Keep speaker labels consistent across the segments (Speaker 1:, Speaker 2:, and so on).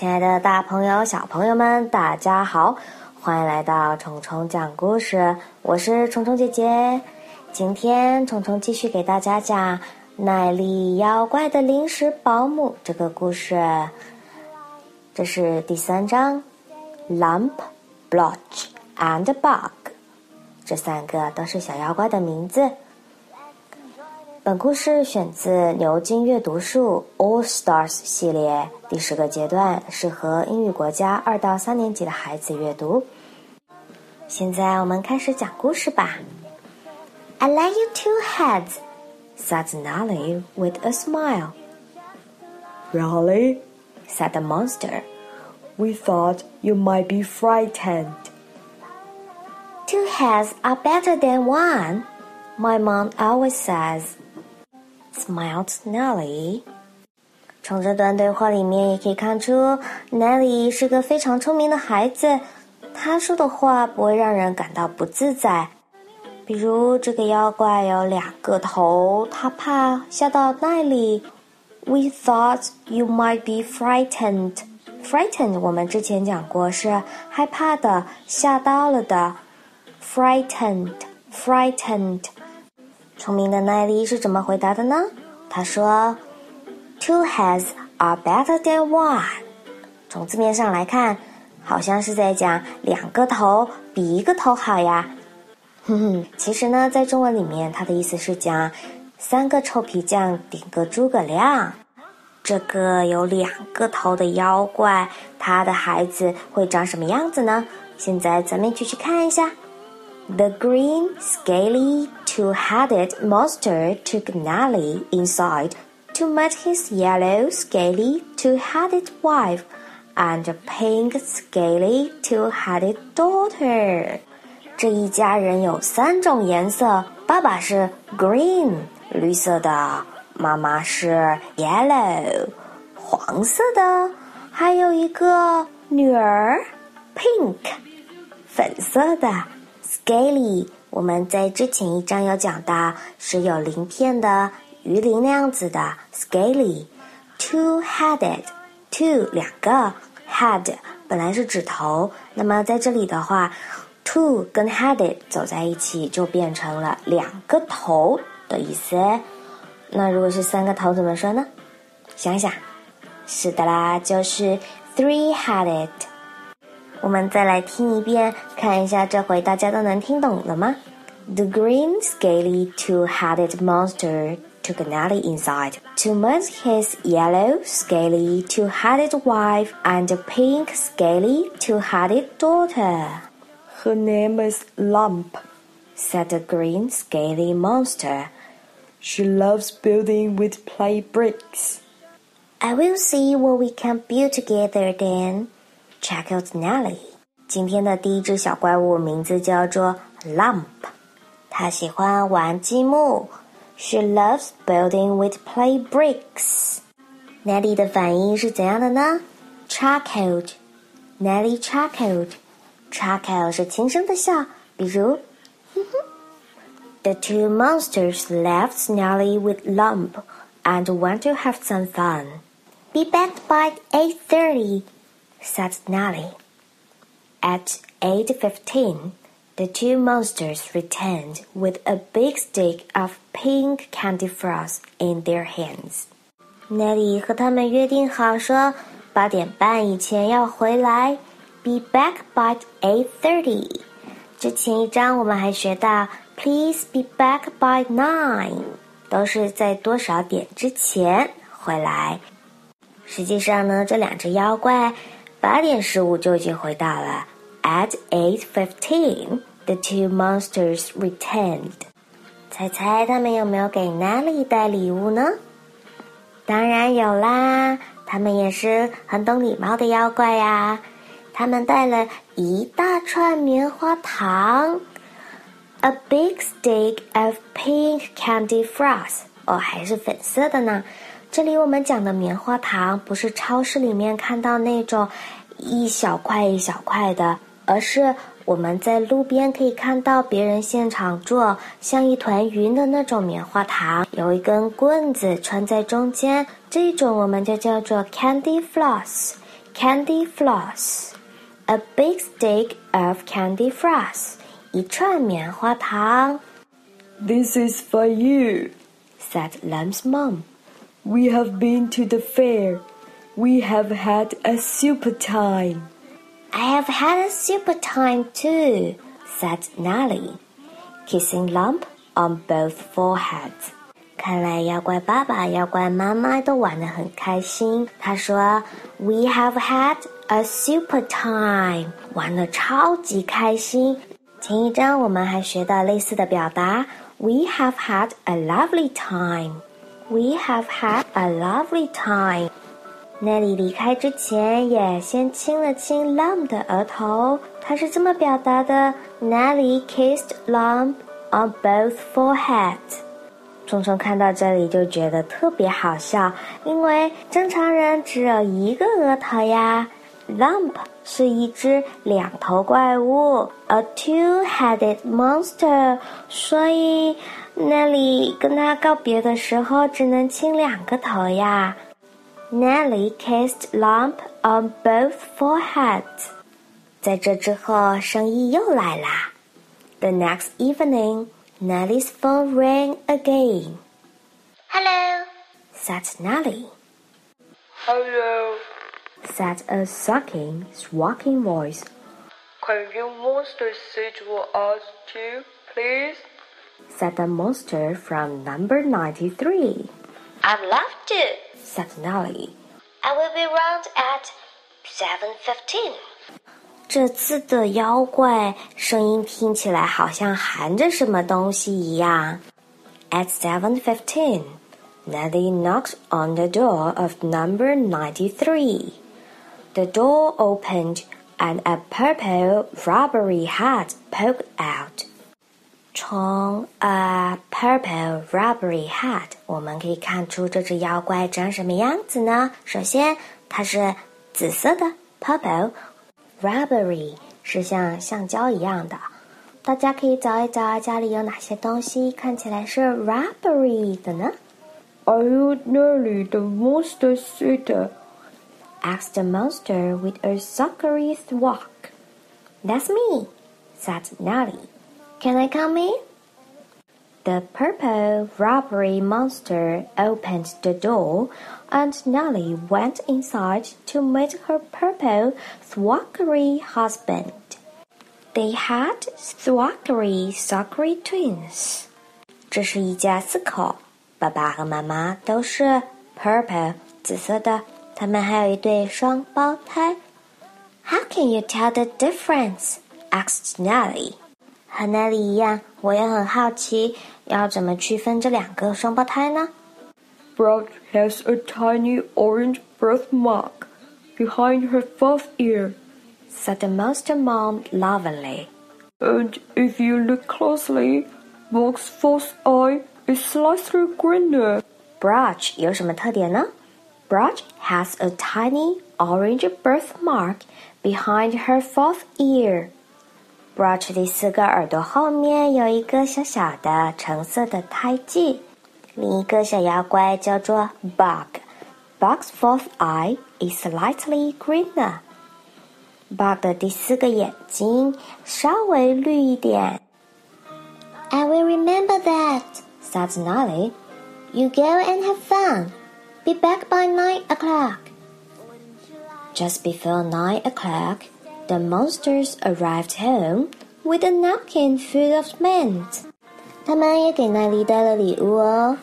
Speaker 1: 亲爱的大朋友、小朋友们，大家好，欢迎来到虫虫讲故事。我是虫虫姐姐。今天虫虫继续给大家讲《耐力妖怪的临时保姆》这个故事。这是第三章，Lump、Blotch and Bug，这三个都是小妖怪的名字。本故事选自牛津阅读树 All Stars 系列第十个阶段，适合英语国家二到三年级的孩子阅读。现在我们开始讲故事吧。I lend you two heads," said Nelly with a smile.
Speaker 2: "Really?"
Speaker 1: said the monster.
Speaker 2: "We thought you might be frightened."
Speaker 1: Two heads are better than one, my mom always says. Smiled Nelly。从这段对话里面也可以看出，Nelly 是个非常聪明的孩子。他说的话不会让人感到不自在。比如，这个妖怪有两个头，他怕吓到奈里。We thought you might be frightened. Frightened，我们之前讲过是害怕的、吓到了的。Frightened，frightened。聪明的奈利是怎么回答的呢？他说：“Two heads are better than one。”从字面上来看，好像是在讲两个头比一个头好呀。哼哼，其实呢，在中文里面，它的意思是讲三个臭皮匠顶个诸葛亮。这个有两个头的妖怪，他的孩子会长什么样子呢？现在咱们一起去看一下。The green, scaly, two-headed monster took Nelly inside to meet his yellow, scaly, two-headed wife and pink, scaly, two-headed daughter. 这一家人有三种颜色，爸爸是 green 绿色的，妈妈是 yellow 黄色的，还有一个女儿 pink 粉色的。 Scaly，我们在之前一章有讲到，是有鳞片的鱼鳞那样子的。Scaly，two-headed，two 两个，head 本来是指头，那么在这里的话，two 跟 headed 走在一起就变成了两个头的意思。那如果是三个头怎么说呢？想想，是的啦，就是 three-headed。我们再来听一遍，看一下这回大家都能听懂了吗？The green, scaly, two-headed monster took Nelly inside to meet his yellow, scaly, two-headed wife and pink, scaly, two-headed daughter.
Speaker 2: Her name is Lump,
Speaker 1: said the green, scaly monster.
Speaker 2: She loves building with play bricks.
Speaker 1: I will see what we can build together then. Check out Nelly。今天的第一只小怪物名字叫做 Lump，它喜欢玩积木。She loves building with play bricks。Nelly 的反应是怎样的呢？Chuckled。Nelly chuckled。Chuckle 是轻声的笑，比如，哼哼。The two monsters left Nelly with Lump and went to have some fun. Be back by eight thirty said Nelly. At 8.15, the two monsters returned with a big stick of pink candy floss in their hands. Nelly 和他们约定好说，八点半以前要回来，be back by 8.30。之前一章我们还学到，please be back by nine，都是在多少点之前回来。实际上呢，这两只妖怪八点十五就已经回到了。At eight fifteen, the two monsters returned. 猜猜他们有没有给 Nelly 带礼物呢？当然有啦，他们也是很懂礼貌的妖怪呀。他们带了一大串棉花糖，a big stick of pink candy floss，哦，还是粉色的呢。这里我们讲的棉花糖不是超市里面看到那种一小块一小块的，而是我们在路边可以看到别人现场做像一团云的那种棉花糖，有一根棍子穿在中间，这种我们就叫做 candy floss。candy floss, a big stick of candy floss，一串棉花糖。
Speaker 2: This is for you.
Speaker 1: said Lamb's mom.
Speaker 2: We have been to the fair. We have had a super time.
Speaker 1: I have had a super time too, said Nellie, kissing Lump on both foreheads. 看来妖怪爸爸、妖怪妈妈都玩得很开心。他说：“We have had a super time，玩得超级开心。”前一章我们还学到类似的表达：“We have had a lovely time。” We have had a lovely time。 Nelly 离开之前也先亲了亲 Lump 的额头，他是这么表达的：Nelly kissed Lump on both foreheads。虫虫看到这里就觉得特别好笑，因为正常人只有一个额头呀。Lump 是一只两头怪物，a two-headed monster，所以 Nelly 跟他告别的时候只能亲两个头呀。Nelly kissed Lump on both foreheads。在这之后，生意又来啦。The next evening, Nelly's phone rang again. Hello, said Nelly.
Speaker 2: Hello.
Speaker 1: Said a sucking, swacking voice.
Speaker 2: Can you monster sit for us too, please?
Speaker 1: Said the monster from number ninety-three.
Speaker 3: I'd love to.
Speaker 1: said
Speaker 3: I will be round at seven fifteen.
Speaker 1: 这次的妖怪声音听起来好像含着什么东西一样。At seven fifteen, Nelly knocked on the door of number ninety-three. The door opened, and a purple rubbery head poked out. 从 a purple rubbery hat purple rubbery 是像橡胶一样的。大家可以找一找家里有哪些东西看起来是 rubbery 的呢
Speaker 2: ？Are you Nelly the monster sitter?
Speaker 1: asked the monster with a sugary squawk. That's me," said Nelly. Can I come in? The purple rubbery monster opened the door, and Nelly went inside to meet her purple thwackery husband. They had thwackery thwackery twins. 这是一家四口，爸爸和妈妈都是 purple 紫色的，他们还有一对双胞胎。How can you tell the difference? asked Nelly. 和 Nelly
Speaker 2: has a tiny orange birthmark behind her fourth ear,
Speaker 1: said the monster mom lovingly.
Speaker 2: And if you look closely, Bug's fourth eye is slightly greener.
Speaker 1: Blotch 有什么特点呢？Blotch has a tiny orange birthmark behind her fourth ear. Blotch 第四个耳朵后面有一个小小的橙色的胎记，另一个小妖怪叫做 Bug。Bug's fourth eye is slightly greener. Bug 的第四个眼睛稍微绿一点。I will remember that," said Nelly. "You go and have fun. Be back by nine o'clock." Just before nine o'clock. The monsters arrived home with a napkin full of mint. 他们也给那里带了礼物哦。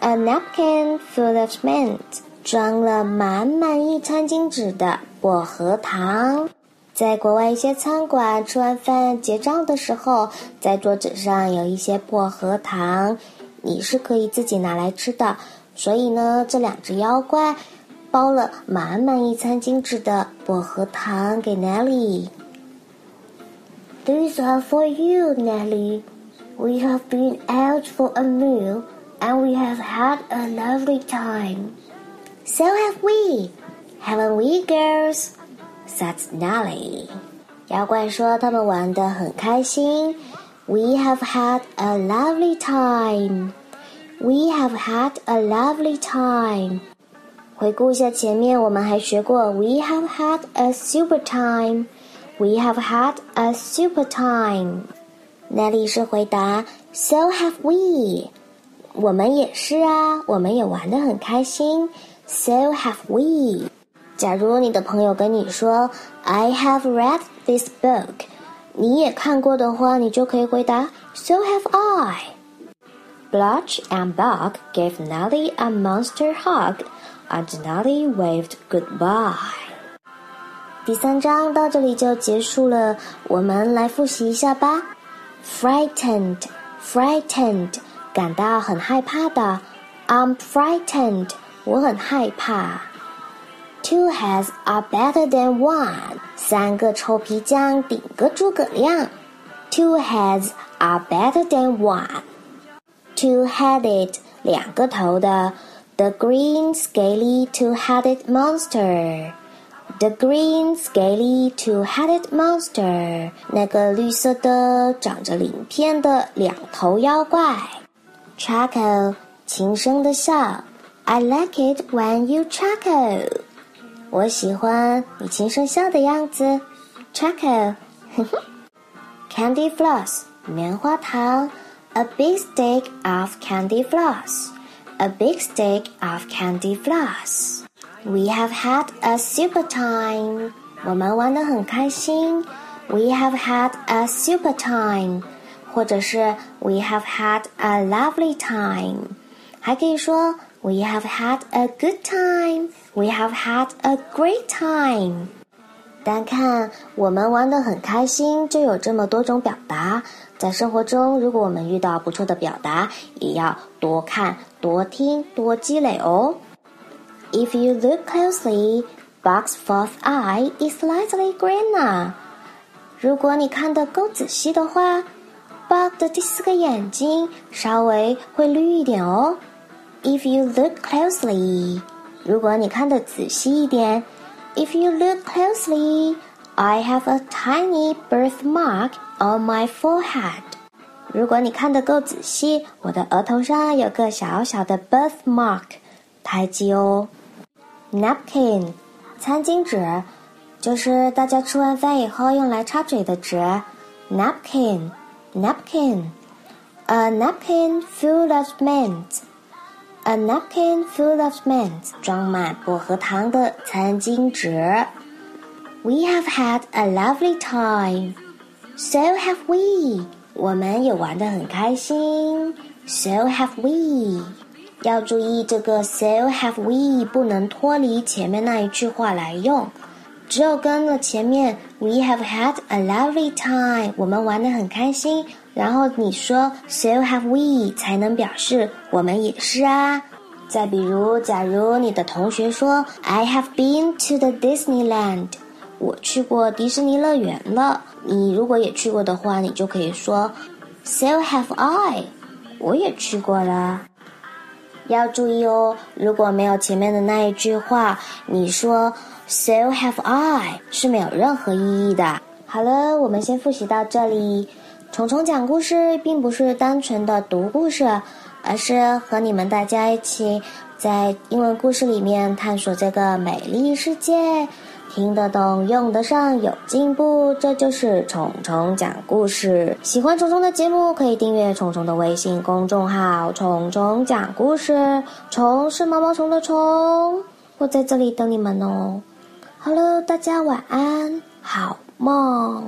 Speaker 1: A napkin full of mint，装了满满一餐巾纸的薄荷糖。在国外一些餐馆吃完饭结账的时候，在桌子上有一些薄荷糖，你是可以自己拿来吃的。所以呢，这两只妖怪包了满满一餐巾纸的薄荷糖给 Nelly。These are for you, Nelly. We have been out for a meal and we have had a lovely time. So have we, haven't we, girls? said Nelly. 妖怪说他们玩得很开心。We have had a lovely time. We have had a lovely time. 回顾一下前面，我们还学过 "We have had a super time." We have had a super time. 那里是回答 "So have we." 我们也是啊，我们也玩得很开心。So have we. 假如你的朋友跟你说 "I have read this book." 你也看过的话，你就可以回答 "So have I." Blotch and Bug gave Nelly a monster hug, and Nelly waved goodbye. 第三章到这里就结束了，我们来复习一下吧。Frightened, frightened，感到很害怕的。I'm frightened，我很害怕。Two heads are better than one，三个臭皮匠顶个诸葛亮。Two heads are better than one。Two-headed，两个头的，the green scaly two-headed monster。The green scaly two-headed monster，那个绿色的长着鳞片的两头妖怪。Chuckle，轻声的笑。I like it when you chuckle。我喜欢你轻声笑的样子。Chuckle，哼哼。Candy floss，棉花糖。 A big stick of candy floss. A big stick of candy floss. We have had a super time. 我们玩得很开心。We have had a super time，或者是 We have had a lovely time，还可以说 We have had a good time。We have had a great time。单看我们玩得很开心，就有这么多种表达。 在生活中，如果我们遇到不错的表达，也要多看、多听、多积累哦。If you look closely, box fourth eye is slightly greener。如果你看得够仔细的话，box 的第四个眼睛稍微会绿一点哦。If you look closely，如果你看得仔细一点。If you look closely, I have a tiny birthmark on my forehead. 如果你看得够仔细，我的额头上有个小小的 birthmark，胎记哦。Napkin，餐巾纸，就是大家吃完饭以后用来擦嘴的纸。Napkin，napkin，a napkin full of mint。A napkin full of mint，装满薄荷糖的餐巾纸。 We have had a lovely time. So have we. 我们也玩得很开心。So have we. 要注意这个 so have we 不能脱离前面那一句话来用，只有跟了前面 we have had a lovely time，我们玩得很开心。然后你说 so have we 才能表示我们也是啊。再比如，假如你的同学说 I have been to the Disneyland，我去过迪士尼乐园了。你如果也去过的话，你就可以说 so have I，我也去过了。要注意哦，如果没有前面的那一句话，你说 so have I 是没有任何意义的。好了，我们先复习到这里。虫虫讲故事并不是单纯的读故事，而是和你们大家一起在英文故事里面探索这个美丽世界。听得懂，用得上，有进步，这就是虫虫讲故事。喜欢虫虫的节目，可以订阅虫虫的微信公众号“虫虫讲故事”。虫是毛毛虫的虫，我在这里等你们哦。好了，大家晚安，好梦。